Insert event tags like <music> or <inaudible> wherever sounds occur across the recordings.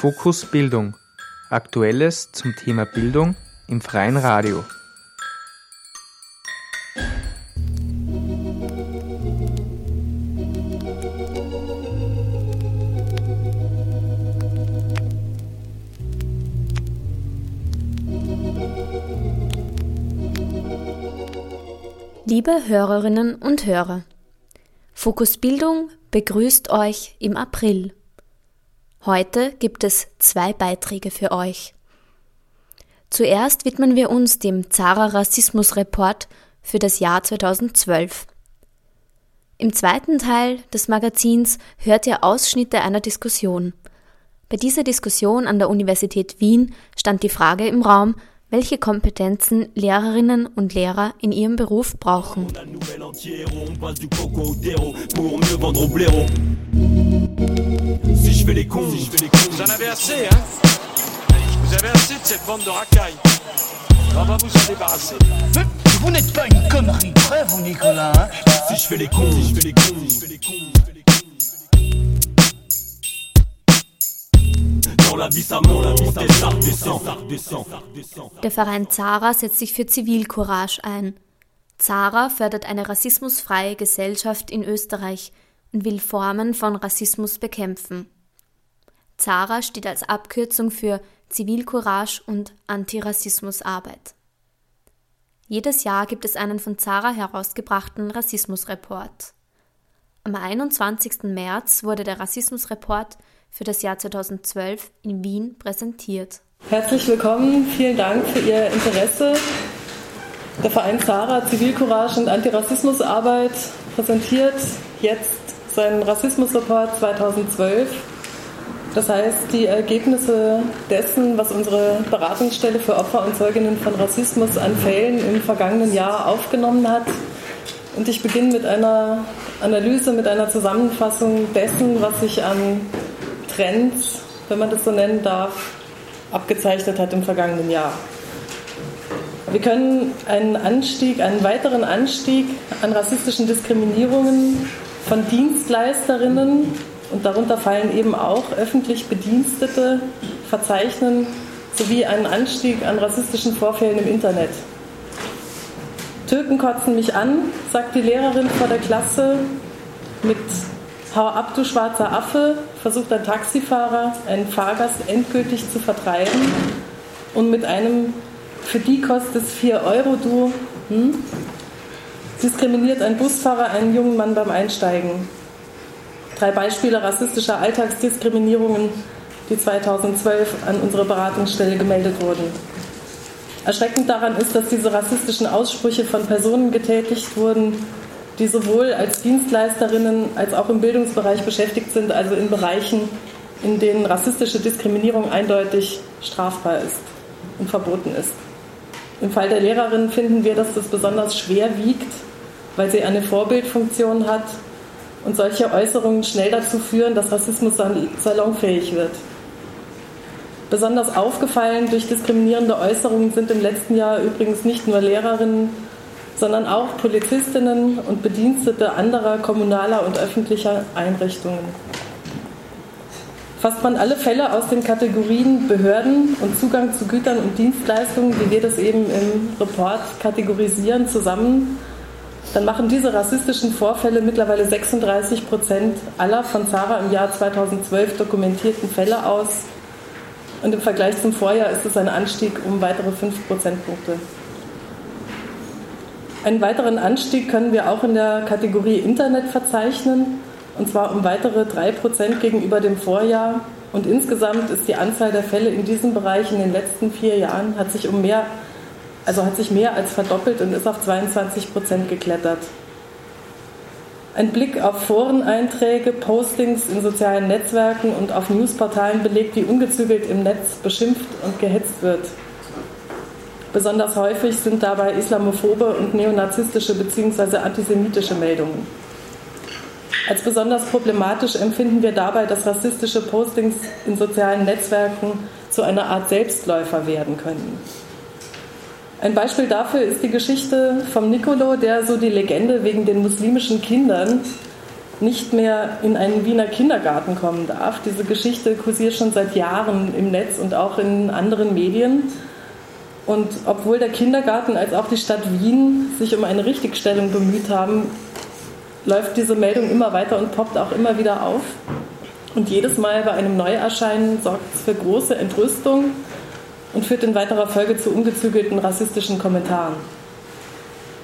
Fokus Bildung. Aktuelles zum Thema Bildung im freien Radio. Liebe Hörerinnen und Hörer, Fokus Bildung begrüßt euch im April. Heute gibt es zwei Beiträge für euch. Zuerst widmen wir uns dem Zara Rassismus Report für das Jahr 2012. Im zweiten Teil des Magazins hört ihr Ausschnitte einer Diskussion. Bei dieser Diskussion an der Universität Wien stand die Frage im Raum, welche Kompetenzen Lehrerinnen und Lehrer in ihrem Beruf brauchen. Fais les cons, si je fais les cons. Vous en avez assez, hein Vous avez assez de cette bande de racailles. On va vous en débarrasser. Vous n'êtes pas une connerie près, vous, Nicolas, hein Si je fais les cons, si je fais les cons, si je fais les cons. Der Verein Zara setzt sich für Zivilcourage ein. Zara fördert eine rassismusfreie Gesellschaft in Österreich und will Formen von Rassismus bekämpfen. Zara steht als Abkürzung für Zivilcourage und Antirassismusarbeit. Jedes Jahr gibt es einen von Zara herausgebrachten Rassismusreport. Am 21. März wurde der Rassismusreport für das Jahr 2012 in Wien präsentiert. Herzlich willkommen, vielen Dank für Ihr Interesse. Der Verein Zara Zivilcourage und Antirassismusarbeit präsentiert jetzt seinen Rassismusreport 2012. Das heißt, die Ergebnisse dessen, was unsere Beratungsstelle für Opfer und Zeuginnen von Rassismus an Fällen im vergangenen Jahr aufgenommen hat. Und ich beginne mit einer Analyse, mit einer Zusammenfassung dessen, was sich an Trends, wenn man das so nennen darf, abgezeichnet hat im vergangenen Jahr. Wir können einen Anstieg, einen weiteren Anstieg an rassistischen Diskriminierungen von Dienstleisterinnen und darunter fallen eben auch öffentlich Bedienstete verzeichnen, sowie einen Anstieg an rassistischen Vorfällen im Internet. Türken kotzen mich an, sagt die Lehrerin vor der Klasse. Mit Hau ab, du schwarzer Affe, versucht ein Taxifahrer, einen Fahrgast endgültig zu vertreiben. Und mit einem Für die kostet es 4 Euro, du, hm? diskriminiert ein Busfahrer einen jungen Mann beim Einsteigen. Drei Beispiele rassistischer Alltagsdiskriminierungen, die 2012 an unsere Beratungsstelle gemeldet wurden. Erschreckend daran ist, dass diese rassistischen Aussprüche von Personen getätigt wurden, die sowohl als Dienstleisterinnen als auch im Bildungsbereich beschäftigt sind, also in Bereichen, in denen rassistische Diskriminierung eindeutig strafbar ist und verboten ist. Im Fall der Lehrerin finden wir, dass das besonders schwer wiegt, weil sie eine Vorbildfunktion hat und solche Äußerungen schnell dazu führen, dass Rassismus salonfähig wird. Besonders aufgefallen durch diskriminierende Äußerungen sind im letzten Jahr übrigens nicht nur Lehrerinnen, sondern auch Polizistinnen und Bedienstete anderer kommunaler und öffentlicher Einrichtungen. Fasst man alle Fälle aus den Kategorien Behörden und Zugang zu Gütern und Dienstleistungen, wie wir das eben im Report kategorisieren, zusammen, dann machen diese rassistischen Vorfälle mittlerweile 36 Prozent aller von Zara im Jahr 2012 dokumentierten Fälle aus. Und im Vergleich zum Vorjahr ist es ein Anstieg um weitere 5 Prozentpunkte. Einen weiteren Anstieg können wir auch in der Kategorie Internet verzeichnen, und zwar um weitere 3 Prozent gegenüber dem Vorjahr. Und insgesamt ist die Anzahl der Fälle in diesem Bereich in den letzten vier Jahren hat sich um mehr also hat sich mehr als verdoppelt und ist auf 22 Prozent geklettert. Ein Blick auf Foreneinträge, Postings in sozialen Netzwerken und auf Newsportalen belegt, wie ungezügelt im Netz beschimpft und gehetzt wird. Besonders häufig sind dabei islamophobe und neonazistische bzw. antisemitische Meldungen. Als besonders problematisch empfinden wir dabei, dass rassistische Postings in sozialen Netzwerken zu einer Art Selbstläufer werden können. Ein Beispiel dafür ist die Geschichte vom Nicolo, der so die Legende wegen den muslimischen Kindern nicht mehr in einen Wiener Kindergarten kommen darf. Diese Geschichte kursiert schon seit Jahren im Netz und auch in anderen Medien. Und obwohl der Kindergarten als auch die Stadt Wien sich um eine Richtigstellung bemüht haben, läuft diese Meldung immer weiter und poppt auch immer wieder auf. Und jedes Mal bei einem Neuerscheinen sorgt es für große Entrüstung und führt in weiterer Folge zu ungezügelten rassistischen Kommentaren.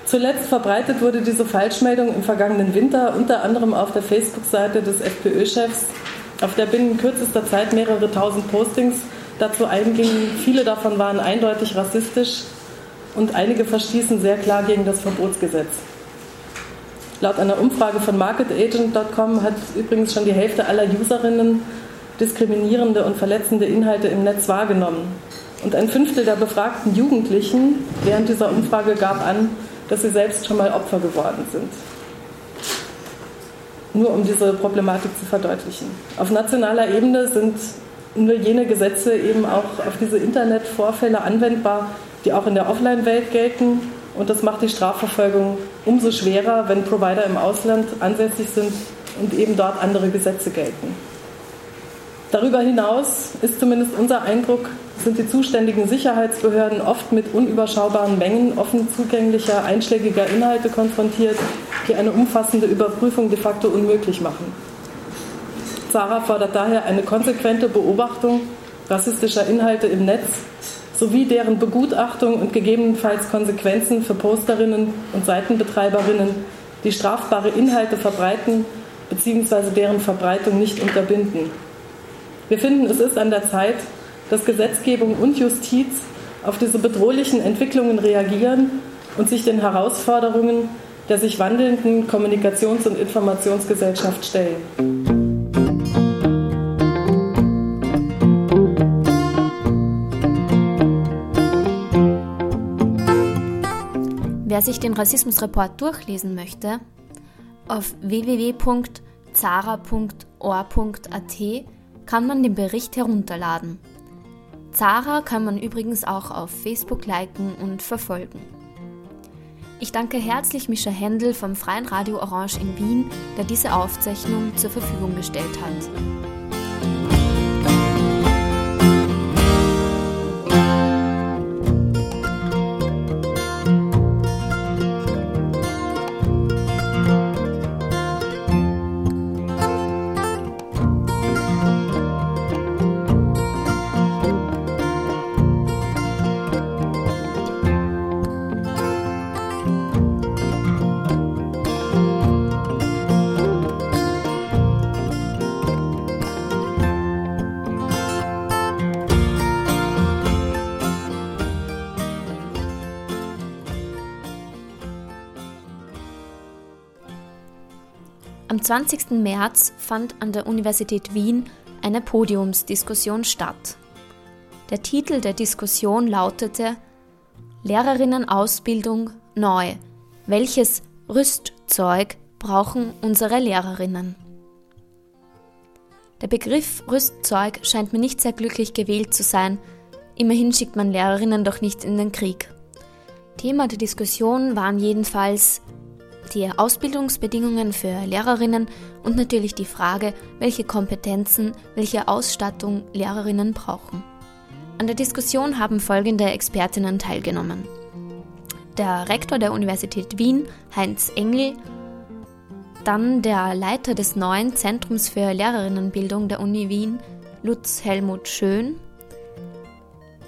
Zuletzt verbreitet wurde diese Falschmeldung im vergangenen Winter unter anderem auf der Facebook-Seite des FPÖ-Chefs, auf der binnen kürzester Zeit mehrere tausend Postings dazu eingingen. Viele davon waren eindeutig rassistisch und einige verstießen sehr klar gegen das Verbotsgesetz. Laut einer Umfrage von MarketAgent.com hat übrigens schon die Hälfte aller Userinnen diskriminierende und verletzende Inhalte im Netz wahrgenommen. Und ein Fünftel der befragten Jugendlichen während dieser Umfrage gab an, dass sie selbst schon mal Opfer geworden sind. Nur um diese Problematik zu verdeutlichen. Auf nationaler Ebene sind nur jene Gesetze eben auch auf diese Internetvorfälle anwendbar, die auch in der Offline-Welt gelten. Und das macht die Strafverfolgung umso schwerer, wenn Provider im Ausland ansässig sind und eben dort andere Gesetze gelten. Darüber hinaus ist zumindest unser Eindruck, sind die zuständigen Sicherheitsbehörden oft mit unüberschaubaren Mengen offen zugänglicher, einschlägiger Inhalte konfrontiert, die eine umfassende Überprüfung de facto unmöglich machen. Zara fordert daher eine konsequente Beobachtung rassistischer Inhalte im Netz sowie deren Begutachtung und gegebenenfalls Konsequenzen für Posterinnen und Seitenbetreiberinnen, die strafbare Inhalte verbreiten bzw. deren Verbreitung nicht unterbinden. Wir finden, es ist an der Zeit, dass Gesetzgebung und Justiz auf diese bedrohlichen Entwicklungen reagieren und sich den Herausforderungen der sich wandelnden Kommunikations- und Informationsgesellschaft stellen. Wer sich den Rassismusreport durchlesen möchte, auf www.zara.or.at kann man den Bericht herunterladen. Zara kann man übrigens auch auf Facebook liken und verfolgen. Ich danke herzlich Mischa Händel vom Freien Radio Orange in Wien, der diese Aufzeichnung zur Verfügung gestellt hat. 20. März fand an der Universität Wien eine Podiumsdiskussion statt. Der Titel der Diskussion lautete Lehrerinnenausbildung neu. Welches Rüstzeug brauchen unsere Lehrerinnen? Der Begriff Rüstzeug scheint mir nicht sehr glücklich gewählt zu sein. Immerhin schickt man Lehrerinnen doch nicht in den Krieg. Thema der Diskussion waren jedenfalls die Ausbildungsbedingungen für Lehrerinnen und natürlich die Frage, welche Kompetenzen, welche Ausstattung Lehrerinnen brauchen. An der Diskussion haben folgende Expertinnen teilgenommen. Der Rektor der Universität Wien, Heinz Engel, dann der Leiter des neuen Zentrums für Lehrerinnenbildung der Uni Wien, Lutz Helmut Schön,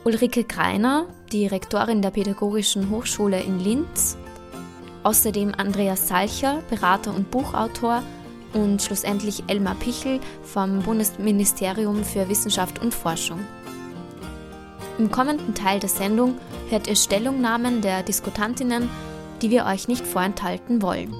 Ulrike Greiner, die Rektorin der Pädagogischen Hochschule in Linz, Außerdem Andreas Salcher, Berater und Buchautor und schlussendlich Elmar Pichel vom Bundesministerium für Wissenschaft und Forschung. Im kommenden Teil der Sendung hört ihr Stellungnahmen der Diskutantinnen, die wir euch nicht vorenthalten wollen.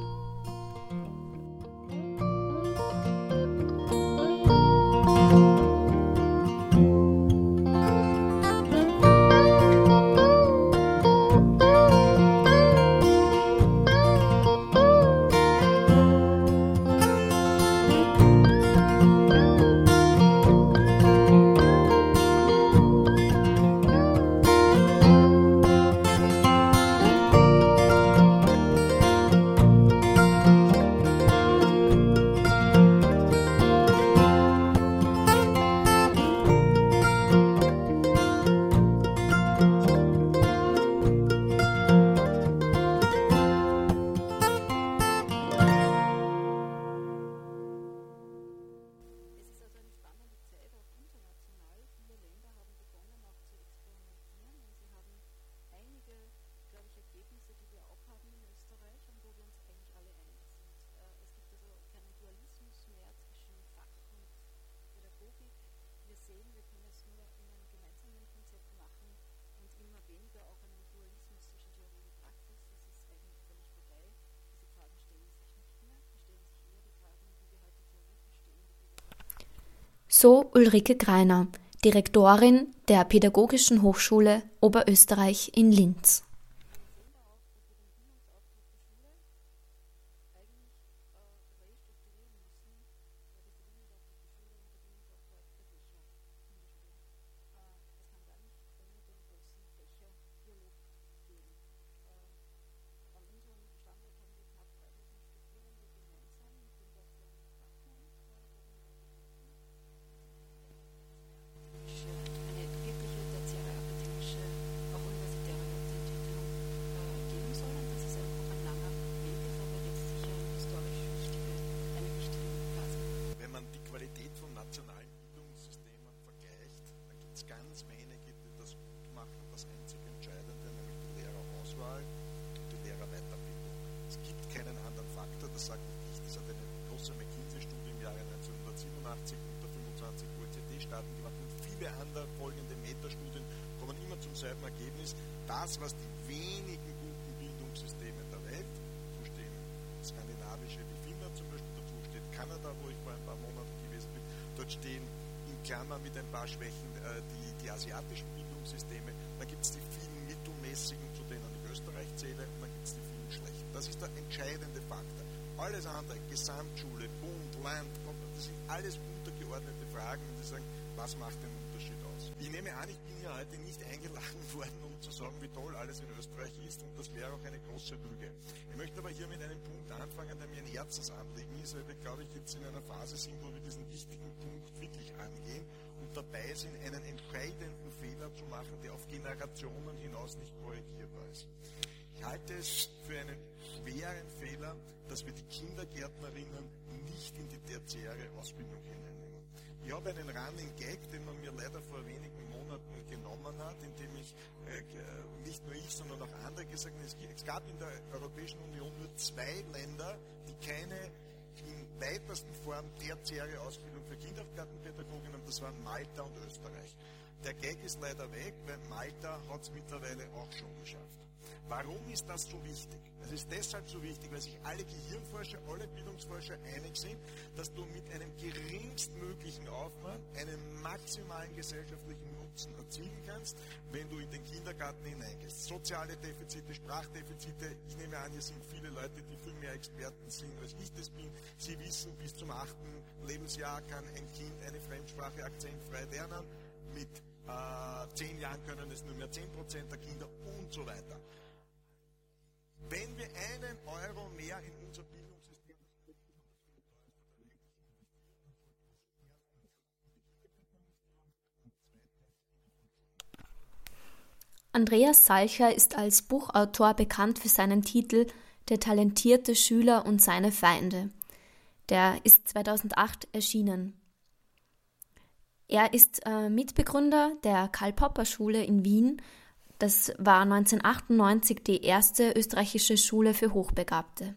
So Ulrike Greiner, Direktorin der Pädagogischen Hochschule Oberösterreich in Linz. Selben Ergebnis, das, was die wenigen guten Bildungssysteme der Welt, dazu stehen skandinavische wie Finnland zum Beispiel, dazu steht Kanada, wo ich vor ein paar Monaten gewesen bin, dort stehen in Klammer mit ein paar Schwächen äh, die, die asiatischen Bildungssysteme, dann gibt es die vielen mittelmäßigen, zu denen ich Österreich zähle, und dann gibt es die vielen schlechten. Das ist der entscheidende Faktor. Alles andere, Gesamtschule, Bund, Land, das sind alles untergeordnete Fragen, die sagen, was macht den Unterschied aus? Ich nehme an, ich bin hier heute nicht eingeladen <laughs> worden, um zu sagen, wie toll alles in Österreich ist und das wäre auch eine große Lüge. Ich möchte aber hier mit einem Punkt anfangen, der mir ein Herzensanliegen ist, weil wir, glaube ich, jetzt in einer Phase sind, wo wir diesen wichtigen Punkt wirklich angehen und dabei sind, einen entscheidenden Fehler zu machen, der auf Generationen hinaus nicht korrigierbar ist. Ich halte es für einen schweren Fehler, dass wir die Kindergärtnerinnen nicht in die tertiäre Ausbildung hineinnehmen. Ich habe einen Running Gag, den man mir leider vor wenigen Monaten genommen hat, indem ich, äh, nicht nur ich, sondern auch andere gesagt haben, es gab in der Europäischen Union nur zwei Länder, die keine in weitesten Form tertiäre Ausbildung für Kindergartenpädagogen haben, das waren Malta und Österreich. Der Gag ist leider weg, weil Malta hat es mittlerweile auch schon geschafft. Warum ist das so wichtig? Es ist deshalb so wichtig, weil sich alle Gehirnforscher, alle Bildungsforscher einig sind, dass du mit einem geringstmöglichen Aufwand einen maximalen gesellschaftlichen Nutzen erzielen kannst, wenn du in den Kindergarten hineingehst. Soziale Defizite, Sprachdefizite, ich nehme an, hier sind viele Leute, die viel mehr Experten sind, als ich das bin. Sie wissen, bis zum achten Lebensjahr kann ein Kind eine Fremdsprache akzentfrei lernen. Mit äh, zehn Jahren können es nur mehr 10% der Kinder und so weiter. Wenn wir einen Euro mehr in unser Bildungssystem Andreas Salcher ist als Buchautor bekannt für seinen Titel Der talentierte Schüler und seine Feinde. Der ist 2008 erschienen. Er ist äh, Mitbegründer der Karl-Popper-Schule in Wien das war 1998 die erste österreichische Schule für Hochbegabte.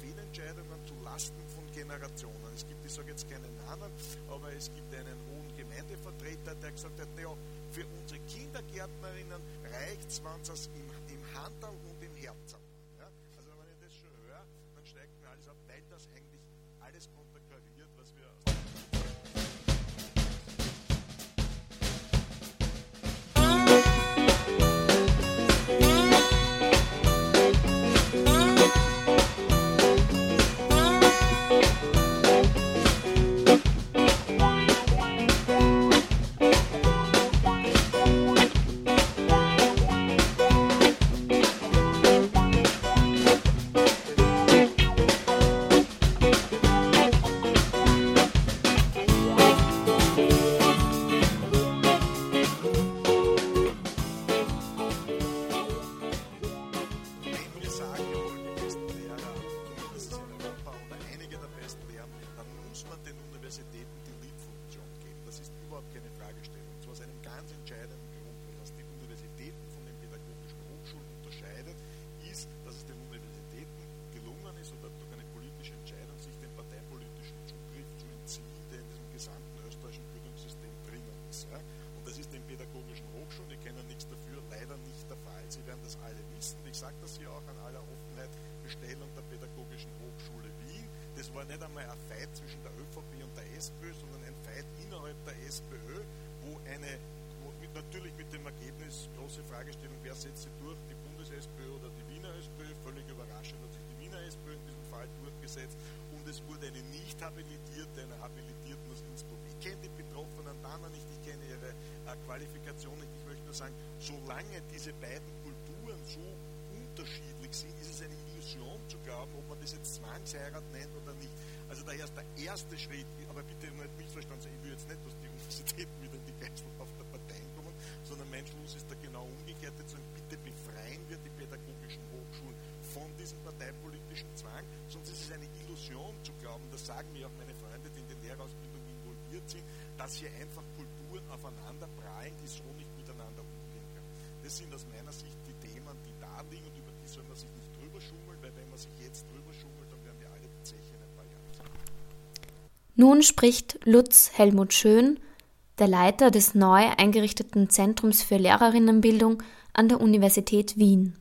Fehlentscheidungen zu Lasten von Generationen. Es gibt, ich sage jetzt keinen Namen, aber es gibt einen hohen Gemeindevertreter, der gesagt hat, ja, für unsere Kindergärtnerinnen reicht es, wenn es im, im Handel Fight zwischen der ÖVP und der SPÖ, sondern ein Fight innerhalb der SPÖ, wo eine wo mit, natürlich mit dem Ergebnis große Fragestellung, wer setzt sie durch, die Bundes-SPÖ oder die Wiener SPÖ. Völlig überraschend hat sich die Wiener SPÖ in diesem Fall durchgesetzt und es wurde eine nicht habilitierte, eine habilitierten aus Innsbruck. Ich kenne die betroffenen Damen nicht, ich kenne ihre äh, Qualifikationen. Ich möchte nur sagen, solange diese beiden Kulturen so unterschiedlich sind, ist es eine Illusion zu glauben, ob man das jetzt Zwangsheirat nennt oder nicht. Also daher ist der erste Schritt, aber bitte nicht missverstanden sein, ich will jetzt nicht, dass die Universitäten wieder in die Geiselhaft der Parteien kommen, sondern mein Schluss ist da genau umgekehrt, zu sagen, bitte befreien wir die pädagogischen Hochschulen von diesem parteipolitischen Zwang, sonst ist es eine Illusion zu glauben, das sagen mir auch meine Freunde, die in der Lehrausbildung involviert sind, dass hier einfach Kulturen aufeinander prallen, die so nicht miteinander umgehen können. Das sind aus meiner Sicht die Themen, die da liegen und über die soll man sich nicht drüber schummeln, weil wenn man sich jetzt drüber schummelt, dann werden wir alle die Zeche in ein paar Jahren sein. Nun spricht Lutz Helmut Schön, der Leiter des neu eingerichteten Zentrums für Lehrerinnenbildung an der Universität Wien.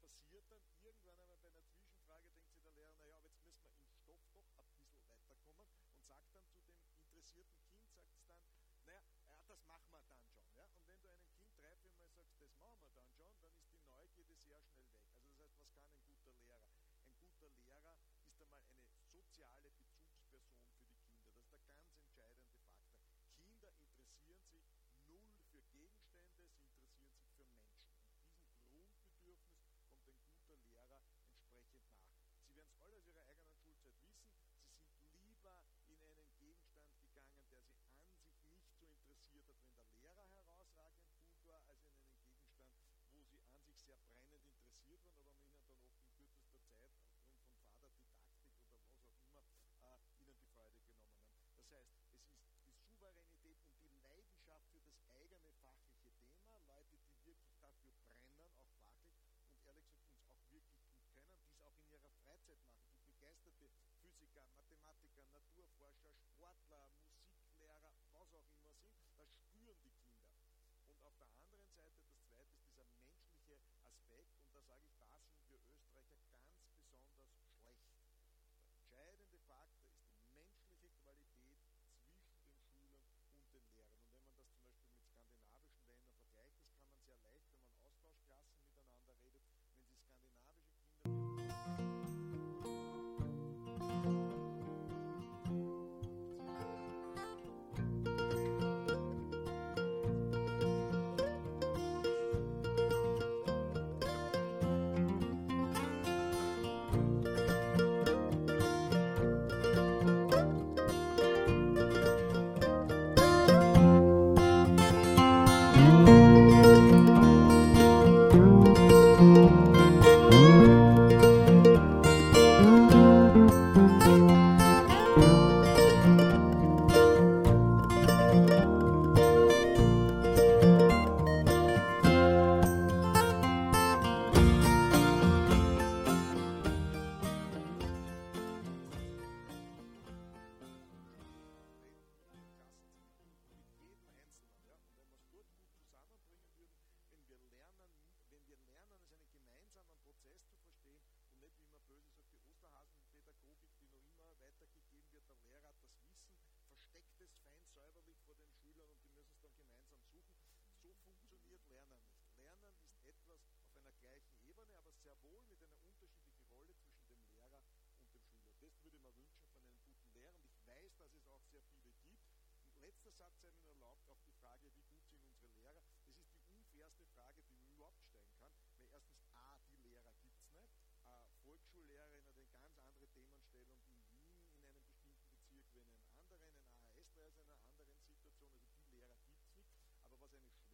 Was passiert dann? Irgendwann einmal bei einer Zwischenfrage denkt sich der Lehrer, naja, aber jetzt müssen wir im Stoff doch ein bisschen weiterkommen und sagt dann zu dem interessierten Kind, sagt es dann, naja, ja, das machen wir dann schon. Ja? Und wenn du einem Kind drei, vier Mal sagst, das machen wir dann schon, dann ist die Neugierde sehr schnell weg. Also das heißt, was kann ein guter Lehrer? Ein guter Lehrer ist einmal eine soziale Bezugsperson für die Kinder. Das ist der ganz entscheidende Faktor. Kinder interessieren sich null für Gegenstände, sie interessieren sich für Menschen. Und diesem Grundbedürfnis kommt ein guter Lehrer entsprechend nach. Sie werden es alle aus ihrer eigenen Schulzeit wissen. Sie sind lieber in einen Gegenstand gegangen, der sie an sich nicht so interessiert hat, wenn der Lehrer herausragend gut war, als in einen Gegenstand, wo sie an sich sehr brennend interessiert waren, aber man ihnen dann oft in kürzester Zeit aufgrund von Vaderdidaktik oder was auch immer äh, ihnen die Freude genommen haben. Das heißt, es ist die Souveränität und die Leidenschaft für das eigene fachliche Thema, Leute, die wirklich dafür brennen, auch fachlich und ehrlich gesagt uns auch wirklich gut kennen, die es auch in ihrer Freizeit machen, die begeisterte Physiker, Mathematiker, Naturforscher, Sportler, Musiklehrer, was auch immer sind, das spüren die Kinder. Und auf der anderen Seite, das zweite ist dieser menschliche Aspekt, und da sage ich, da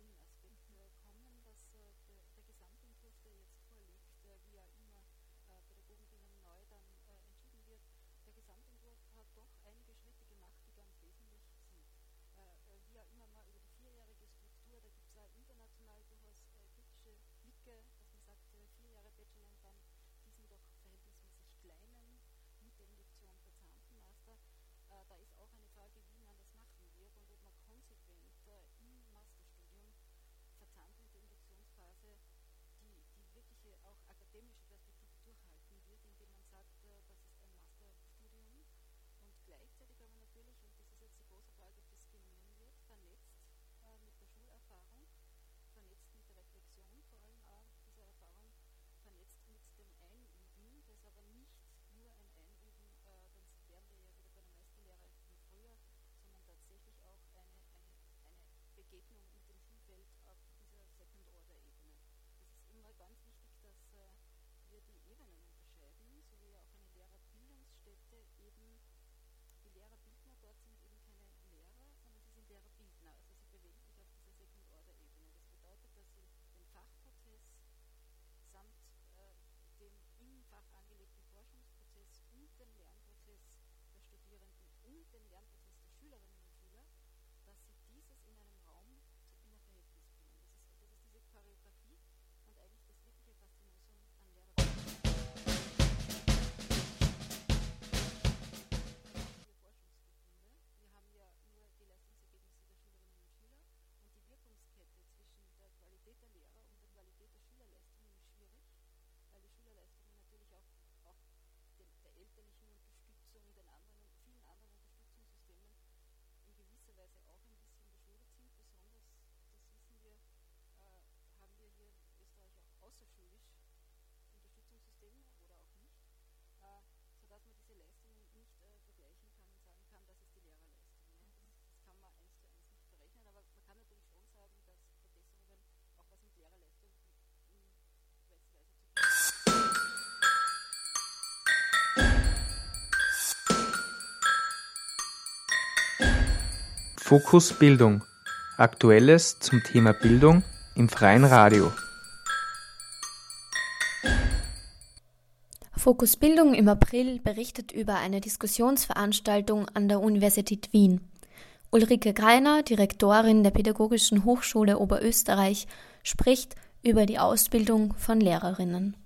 machen Fokus Bildung. Aktuelles zum Thema Bildung im freien Radio. Fokus Bildung im April berichtet über eine Diskussionsveranstaltung an der Universität Wien. Ulrike Greiner, Direktorin der Pädagogischen Hochschule Oberösterreich, spricht über die Ausbildung von Lehrerinnen.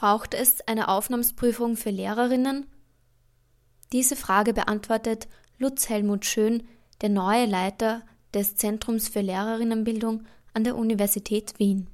Braucht es eine Aufnahmsprüfung für Lehrerinnen? Diese Frage beantwortet Lutz Helmut Schön, der neue Leiter des Zentrums für Lehrerinnenbildung an der Universität Wien.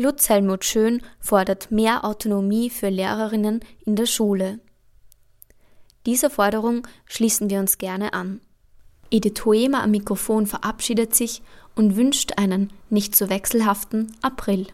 Lutz Helmut Schön fordert mehr Autonomie für Lehrerinnen in der Schule. Dieser Forderung schließen wir uns gerne an. Edith Hoemer am Mikrofon verabschiedet sich und wünscht einen nicht zu wechselhaften April.